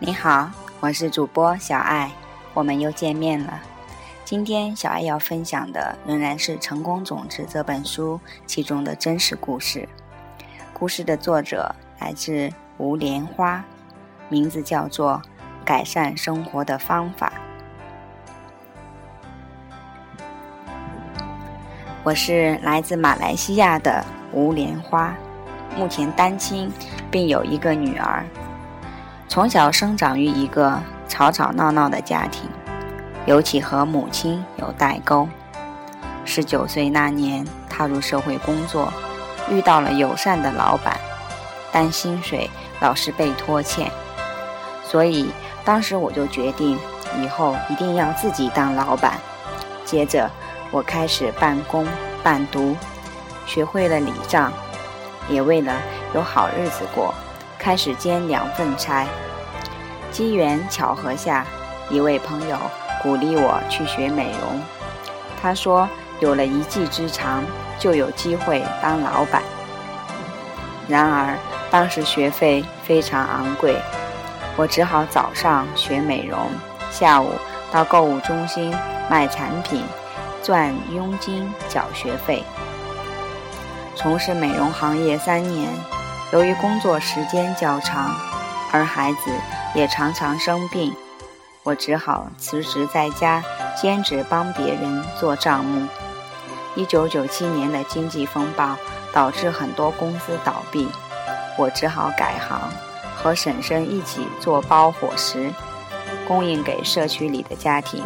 你好，我是主播小爱，我们又见面了。今天小爱要分享的仍然是《成功种子》这本书其中的真实故事。故事的作者来自吴莲花，名字叫做《改善生活的方法》。我是来自马来西亚的吴莲花，目前单亲，并有一个女儿。从小生长于一个吵吵闹闹的家庭，尤其和母亲有代沟。十九岁那年踏入社会工作，遇到了友善的老板，但薪水老是被拖欠，所以当时我就决定以后一定要自己当老板。接着我开始半工半读，学会了理账，也为了有好日子过。开始兼两份差，机缘巧合下，一位朋友鼓励我去学美容。他说，有了一技之长，就有机会当老板。然而，当时学费非常昂贵，我只好早上学美容，下午到购物中心卖产品，赚佣金缴学费。从事美容行业三年。由于工作时间较长，而孩子也常常生病，我只好辞职在家兼职帮别人做账目。一九九七年的经济风暴导致很多公司倒闭，我只好改行，和婶婶一起做包伙食，供应给社区里的家庭。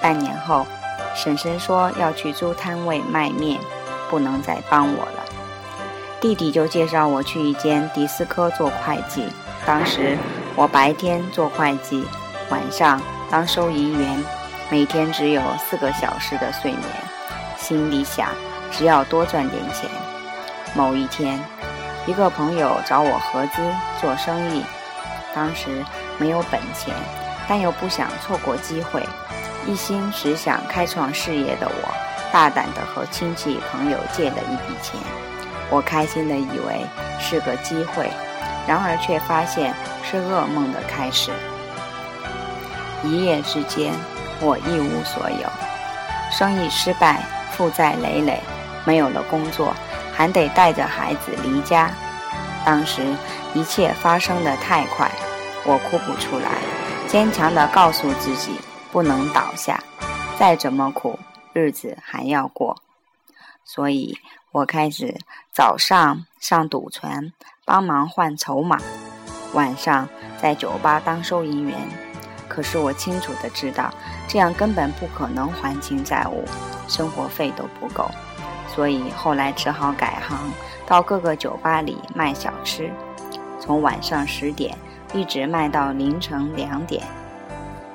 半年后，婶婶说要去租摊位卖面，不能再帮我了。弟弟就介绍我去一间迪斯科做会计。当时我白天做会计，晚上当收银员，每天只有四个小时的睡眠。心里想，只要多赚点钱。某一天，一个朋友找我合资做生意，当时没有本钱，但又不想错过机会，一心只想开创事业的我，大胆地和亲戚朋友借了一笔钱。我开心的以为是个机会，然而却发现是噩梦的开始。一夜之间，我一无所有，生意失败，负债累累，没有了工作，还得带着孩子离家。当时一切发生的太快，我哭不出来，坚强的告诉自己不能倒下，再怎么苦，日子还要过。所以。我开始早上上赌船帮忙换筹码，晚上在酒吧当收银员。可是我清楚的知道，这样根本不可能还清债务，生活费都不够。所以后来只好改行，到各个酒吧里卖小吃，从晚上十点一直卖到凌晨两点。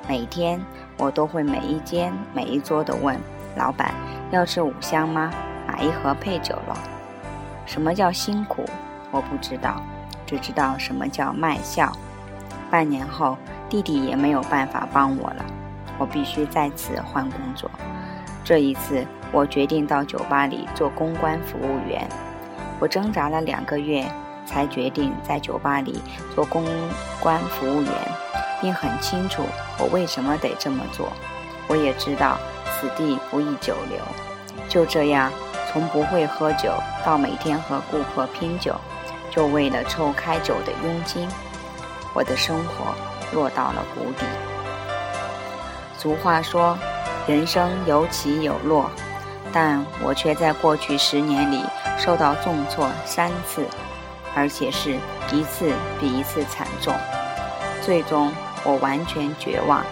每天我都会每一间每一桌的问老板要吃五香吗？买一盒配酒了。什么叫辛苦？我不知道，只知道什么叫卖笑。半年后，弟弟也没有办法帮我了，我必须再次换工作。这一次，我决定到酒吧里做公关服务员。我挣扎了两个月，才决定在酒吧里做公关服务员，并很清楚我为什么得这么做。我也知道此地不宜久留。就这样。从不会喝酒到每天和顾客拼酒，就为了凑开酒的佣金，我的生活落到了谷底。俗话说，人生有起有落，但我却在过去十年里受到重挫三次，而且是一次比一次惨重。最终，我完全绝望，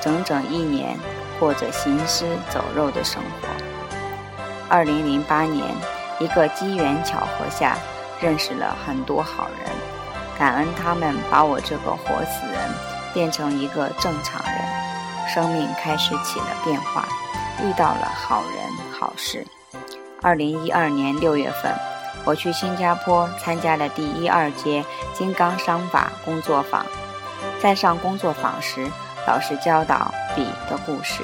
整整一年过着行尸走肉的生活。二零零八年，一个机缘巧合下，认识了很多好人，感恩他们把我这个活死人变成一个正常人，生命开始起了变化，遇到了好人好事。二零一二年六月份，我去新加坡参加了第一二届金刚商法工作坊，在上工作坊时，老师教导笔的故事。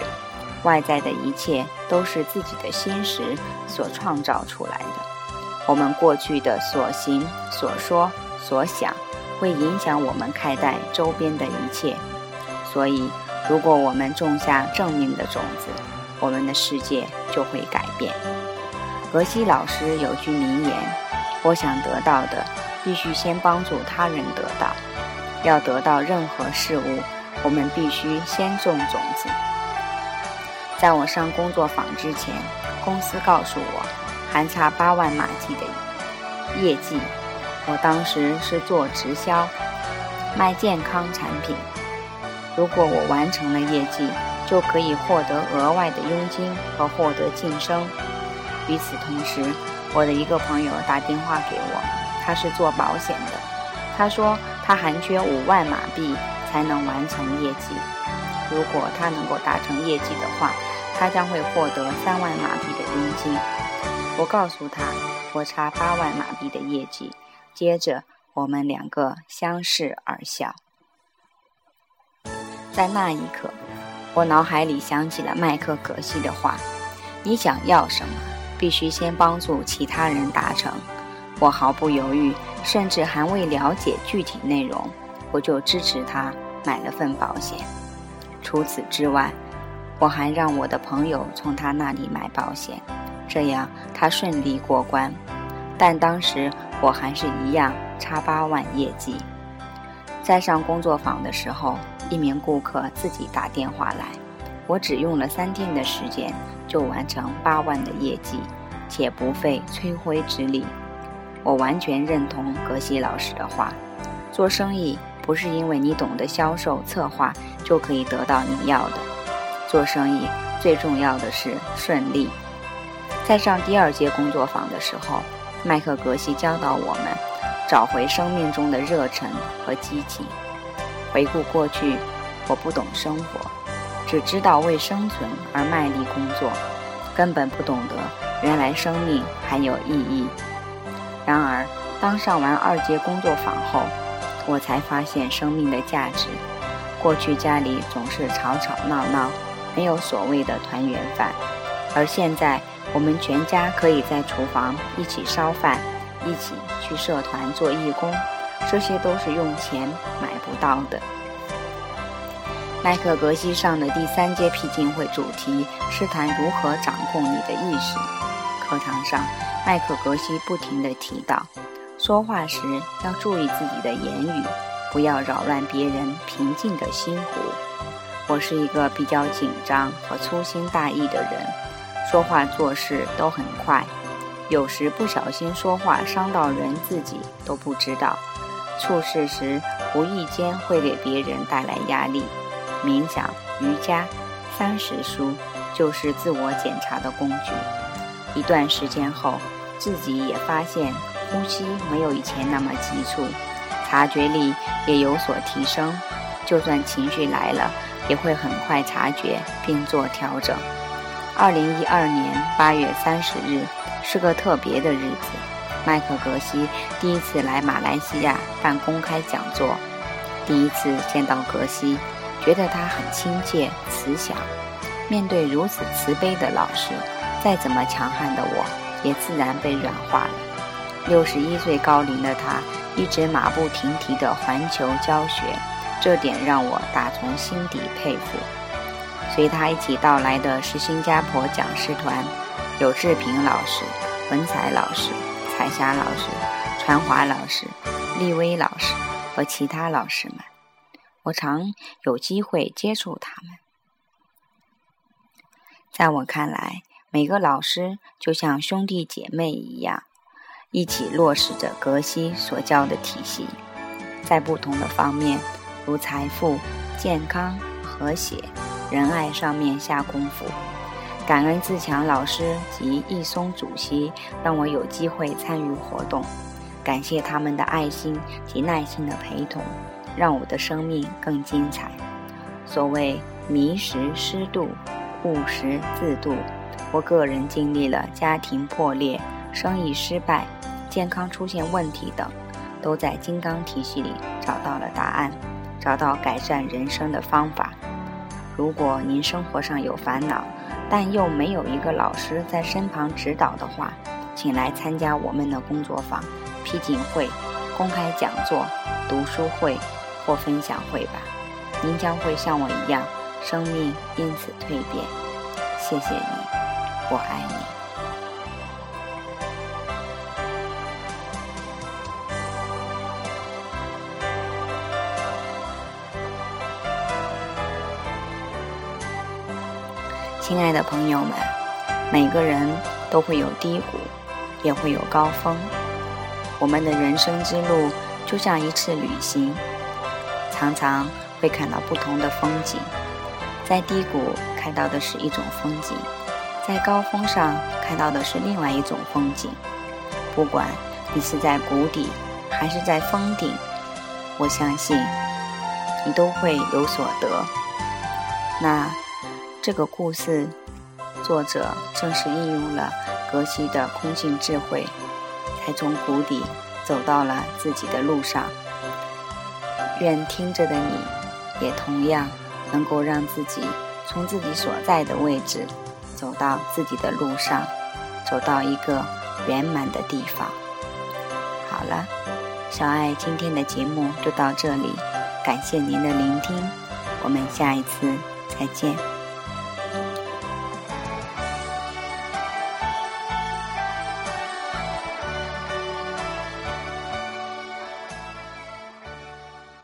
外在的一切都是自己的心识所创造出来的。我们过去的所行、所说、所想，会影响我们看待周边的一切。所以，如果我们种下正面的种子，我们的世界就会改变。格西老师有句名言：“我想得到的，必须先帮助他人得到。要得到任何事物，我们必须先种种子。”在我上工作坊之前，公司告诉我还差八万马币的业绩。我当时是做直销，卖健康产品。如果我完成了业绩，就可以获得额外的佣金和获得晋升。与此同时，我的一个朋友打电话给我，他是做保险的。他说他还缺五万马币才能完成业绩。如果他能够达成业绩的话，他将会获得三万马币的佣金。我告诉他，我差八万马币的业绩。接着，我们两个相视而笑。在那一刻，我脑海里想起了麦克格西的话：“你想要什么，必须先帮助其他人达成。”我毫不犹豫，甚至还未了解具体内容，我就支持他买了份保险。除此之外，我还让我的朋友从他那里买保险，这样他顺利过关。但当时我还是一样差八万业绩。在上工作坊的时候，一名顾客自己打电话来，我只用了三天的时间就完成八万的业绩，且不费吹灰之力。我完全认同格西老师的话：做生意不是因为你懂得销售策划就可以得到你要的。做生意最重要的是顺利。在上第二节工作坊的时候，麦克格西教导我们找回生命中的热忱和激情。回顾过去，我不懂生活，只知道为生存而卖力工作，根本不懂得原来生命还有意义。然而，当上完二节工作坊后，我才发现生命的价值。过去家里总是吵吵闹闹。没有所谓的团圆饭，而现在我们全家可以在厨房一起烧饭，一起去社团做义工，这些都是用钱买不到的。麦克格西上的第三阶僻静会主题是谈如何掌控你的意识。课堂上，麦克格西不停地提到，说话时要注意自己的言语，不要扰乱别人平静的心湖。我是一个比较紧张和粗心大意的人，说话做事都很快，有时不小心说话伤到人，自己都不知道。处事时无意间会给别人带来压力。冥想、瑜伽、三十书就是自我检查的工具。一段时间后，自己也发现呼吸没有以前那么急促，察觉力也有所提升。就算情绪来了。也会很快察觉并做调整。二零一二年八月三十日是个特别的日子，麦克格西第一次来马来西亚办公开讲座。第一次见到格西，觉得他很亲切慈祥。面对如此慈悲的老师，再怎么强悍的我，也自然被软化了。六十一岁高龄的他，一直马不停蹄地环球教学。这点让我打从心底佩服。随他一起到来的是新加坡讲师团，有志平老师、文采老师、彩霞老师、传华老师、立威老师和其他老师们。我常有机会接触他们。在我看来，每个老师就像兄弟姐妹一样，一起落实着格西所教的体系，在不同的方面。如财富、健康、和谐、仁爱上面下功夫。感恩自强老师及易松主席，让我有机会参与活动。感谢他们的爱心及耐心的陪同，让我的生命更精彩。所谓迷时失度，悟时自度。我个人经历了家庭破裂、生意失败、健康出现问题等，都在金刚体系里找到了答案。找到改善人生的方法。如果您生活上有烦恼，但又没有一个老师在身旁指导的话，请来参加我们的工作坊、批锦会，公开讲座、读书会或分享会吧，您将会像我一样，生命因此蜕变。谢谢你，我爱你。亲爱的朋友们，每个人都会有低谷，也会有高峰。我们的人生之路就像一次旅行，常常会看到不同的风景。在低谷看到的是一种风景，在高峰上看到的是另外一种风景。不管你是在谷底还是在峰顶，我相信你都会有所得。那。这个故事作者正是应用了格西的空性智慧，才从谷底走到了自己的路上。愿听着的你也同样能够让自己从自己所在的位置走到自己的路上，走到一个圆满的地方。好了，小爱今天的节目就到这里，感谢您的聆听，我们下一次再见。